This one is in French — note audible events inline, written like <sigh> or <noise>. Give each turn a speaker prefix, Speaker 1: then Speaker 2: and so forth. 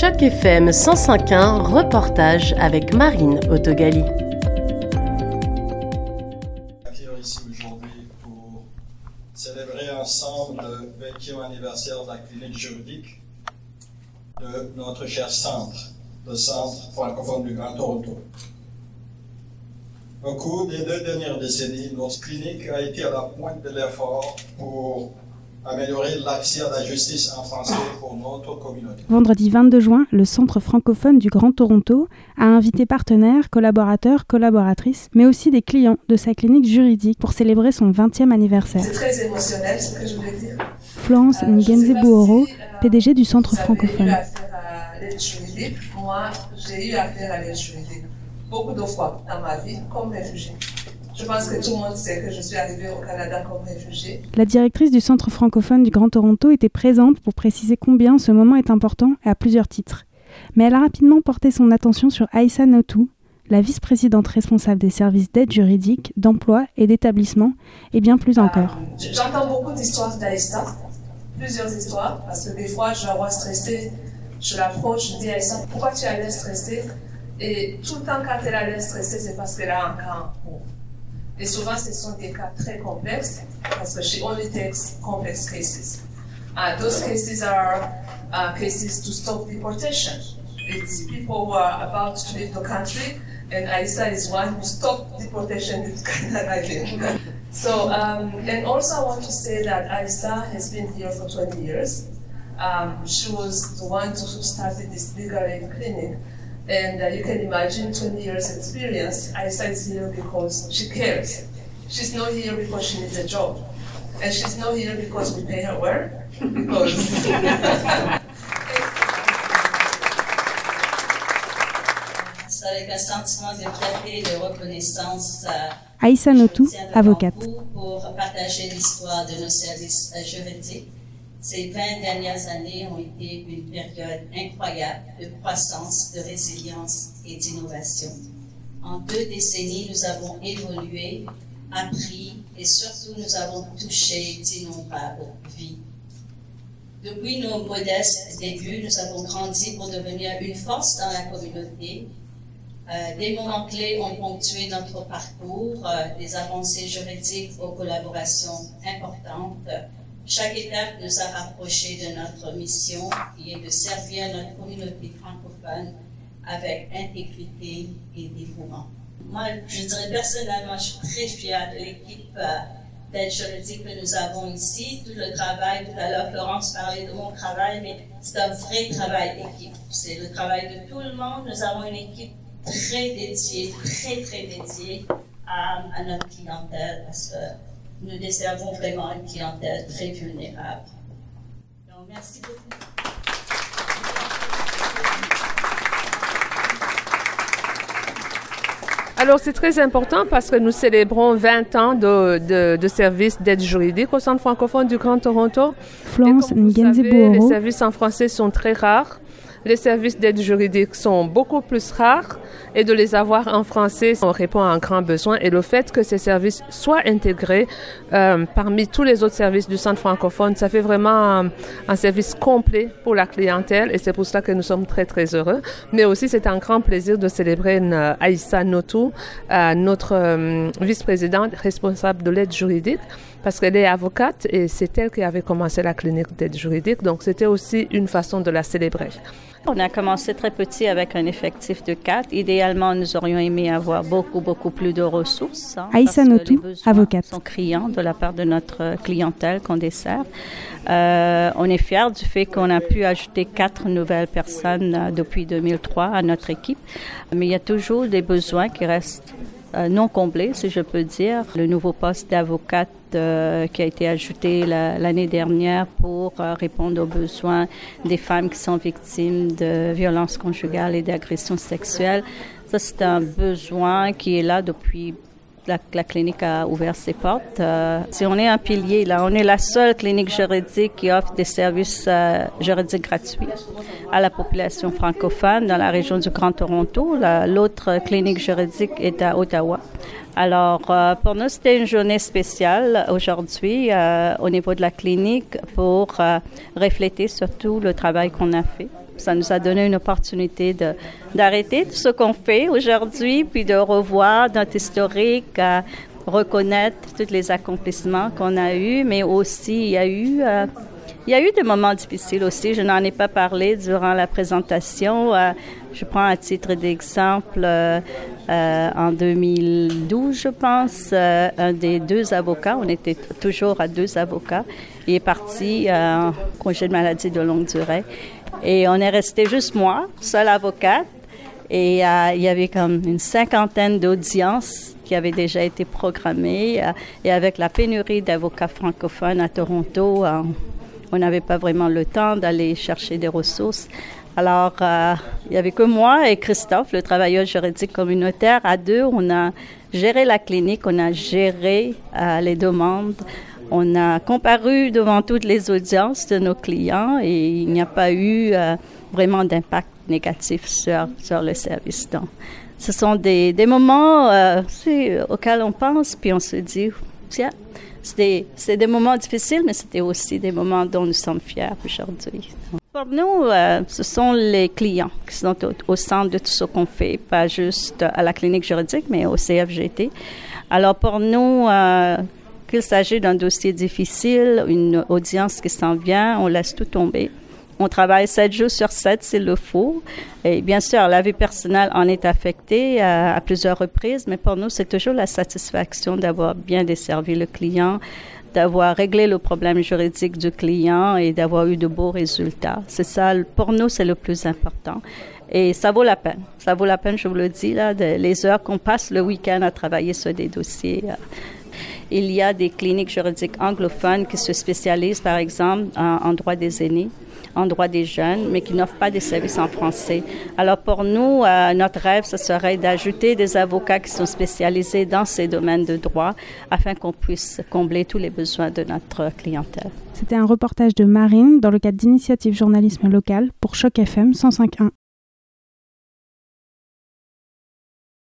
Speaker 1: Choc FM 105.1, reportage avec Marine Autogali.
Speaker 2: ici aujourd'hui pour célébrer ensemble le 20e anniversaire de la clinique juridique de notre cher centre, le Centre francophone du Grand Toronto. Au cours des deux dernières décennies, notre clinique a été à la pointe de l'effort pour améliorer l'accès à la justice en français pour notre communauté.
Speaker 3: Vendredi 22 juin, le Centre francophone du Grand Toronto a invité partenaires, collaborateurs, collaboratrices, mais aussi des clients de sa clinique juridique pour célébrer son 20e anniversaire.
Speaker 4: C'est très émotionnel ce que je voulais dire.
Speaker 3: Florence
Speaker 4: Euh,
Speaker 3: Ngenze
Speaker 4: si, euh,
Speaker 3: PDG du Centre
Speaker 4: Vous avez eu
Speaker 3: francophone.
Speaker 4: juridique. Moi, j'ai eu affaire à l'aide juridique beaucoup de fois dans ma vie comme réfugiée. Je pense que tout le monde sait que je suis arrivée au Canada comme réfugiée.
Speaker 3: La directrice du Centre francophone du Grand Toronto était présente pour préciser combien ce moment est important à plusieurs titres. Mais elle a rapidement porté son attention sur Aïssa Notou, la vice-présidente responsable des services d'aide juridique, d'emploi et d'établissement, et bien plus encore.
Speaker 4: Euh, J'entends beaucoup d'histoires d'Aïssa, plusieurs histoires, parce que des fois, je la vois stressée, je l'approche, je dis Aïssa, pourquoi tu as l'air stressée? Et tout le temps, quand elle a l'air stressée, c'est parce qu'elle a un cas en cours. Et souvent, ce sont des cas très complexes, que she only takes complex cases. Uh, those cases are uh, cases to stop deportation. It's people who are about to leave the country, and Aisa is one who stopped deportation in <laughs> Canada <laughs> so, um, and also I want to say that Aisa has been here for 20 years. Um, she was the one who started this legal aid clinic. And uh, you can imagine 20 years experience. Aisa is here because she cares. She's not here because she needs a job. And she's not here because we pay her well. Because
Speaker 5: C'est avec un sentiment de fierté et de reconnaissance.
Speaker 3: Aïssa Notou, avocate.
Speaker 5: Pour partager l'histoire de nos services juridiques. Ces 20 dernières années ont été une période incroyable de croissance, de résilience et d'innovation. En deux décennies, nous avons évolué, appris et surtout nous avons touché d'innombrables vies. Depuis nos modestes débuts, nous avons grandi pour devenir une force dans la communauté. Euh, des moments clés ont ponctué notre parcours, euh, des avancées juridiques aux collaborations importantes. Chaque étape nous a rapprochés de notre mission, qui est de servir notre communauté francophone avec intégrité et dévouement. Moi, je dirais personnellement, je suis très fière de l'équipe euh, d'aide juridique que nous avons ici. Tout le travail, tout à l'heure, Florence parlait de mon travail, mais c'est un vrai travail d'équipe. C'est le travail de tout le monde. Nous avons une équipe très dédiée, très, très dédiée à, à notre clientèle parce que nous desservons vraiment une clientèle très vulnérable. Donc, merci beaucoup.
Speaker 6: Alors, c'est très important parce que nous célébrons 20 ans de, de, de services d'aide juridique au Centre francophone du Grand Toronto.
Speaker 3: Florence
Speaker 6: les services en français sont très rares. Les services d'aide juridique sont beaucoup plus rares et de les avoir en français, on répond à un grand besoin. Et le fait que ces services soient intégrés euh, parmi tous les autres services du centre francophone, ça fait vraiment un, service complet pour la clientèle et c'est pour cela que nous sommes très très heureux. Mais aussi c'est un grand plaisir de célébrer Aïssa Notou, euh, notre euh, vice-présidente responsable de l'aide juridique parce qu'elle est avocate et c'est elle qui avait commencé la clinique d'aide juridique. Donc c'était aussi une façon de la célébrer.
Speaker 7: On a commencé très petit avec un effectif de quatre. Idéalement, nous aurions aimé avoir beaucoup, beaucoup plus de ressources. hein,
Speaker 3: Aïssa Notou, avocate.
Speaker 7: sont criants de la part de notre clientèle qu'on dessert. Euh, on est fiers du fait qu'on a pu ajouter quatre nouvelles personnes euh, depuis 2003 à notre équipe. Mais il y a toujours des besoins qui restent non comblés, si je peux dire. Le nouveau poste d'avocate euh, qui a été ajouté la- l'année dernière pour euh, répondre aux besoins des femmes qui sont victimes de violences conjugales et d'agressions sexuelles. Ça, c'est un besoin qui est là depuis la, clinique a ouvert ses portes. Euh, si on est un pilier, là, on est la seule clinique juridique qui offre des services euh, juridiques gratuits à la population francophone dans la région du Grand Toronto. La- L'autre clinique juridique est à Ottawa. Alors, euh, pour nous, c'était une journée spéciale aujourd'hui au niveau de la clinique pour refléter surtout le travail qu'on a fait Ça nous a donné une opportunité d'arrêter tout ce qu'on fait aujourd'hui, puis de revoir notre historique, reconnaître tous les accomplissements qu'on a eus, mais aussi il y a eu euh, il y a eu des moments difficiles aussi. Je n'en ai pas parlé durant la présentation. Euh, je prends à titre d'exemple, euh, en 2012, je pense, un des deux avocats, on était toujours à deux avocats, il est parti en congé de maladie de longue durée. Et on est resté juste moi, seule avocate. Et il y avait comme une cinquantaine d'audiences qui avaient déjà été programmées. et avec la pénurie d'avocats francophones à Toronto, on n'avait pas vraiment le temps d'aller chercher des ressources. Alors, euh, il n'y avait que moi et Christophe, le travailleur juridique communautaire. À deux, on a géré la clinique, on a géré euh, les demandes, on a comparu devant toutes les audiences de nos clients et il n'y a pas eu euh, vraiment d'impact négatif sur, sur le service. Donc, ce sont des, des moments auxquels on pense, puis on se dit, tiens, c'est des moments difficiles, mais c'était aussi des moments dont nous sommes fiers aujourd'hui. Pour nous, euh, ce sont les clients qui sont au, centre de tout ce qu'on fait, pas juste à la clinique juridique, mais au CFGT. Alors pour nous, euh, qu'il s'agisse d'un dossier difficile, une audience qui s'en vient, on laisse tout tomber. On travaille sept jours sur sept s'il le faut. Et bien sûr, la vie personnelle en est affectée à, à plusieurs reprises, mais pour nous, c'est toujours la satisfaction d'avoir bien desservi le client, d'avoir réglé le problème juridique du client et d'avoir eu de beaux résultats. C'est ça, pour nous, c'est le plus important. Et ça vaut la peine. Ça vaut la peine, je vous le dis, là, de, les heures qu'on passe le week-end à travailler sur des dossiers. Il y a des cliniques juridiques anglophones qui se spécialisent, par exemple, en, droit des aînés en droit des jeunes, mais qui n'offrent pas des services en français. Alors pour nous, euh, notre rêve, ce serait d'ajouter des avocats qui sont spécialisés dans ces domaines de droit afin qu'on puisse combler tous les besoins de notre clientèle.
Speaker 3: C'était un reportage de Marine dans le cadre d'initiative journalisme local pour Choc FM 105.1.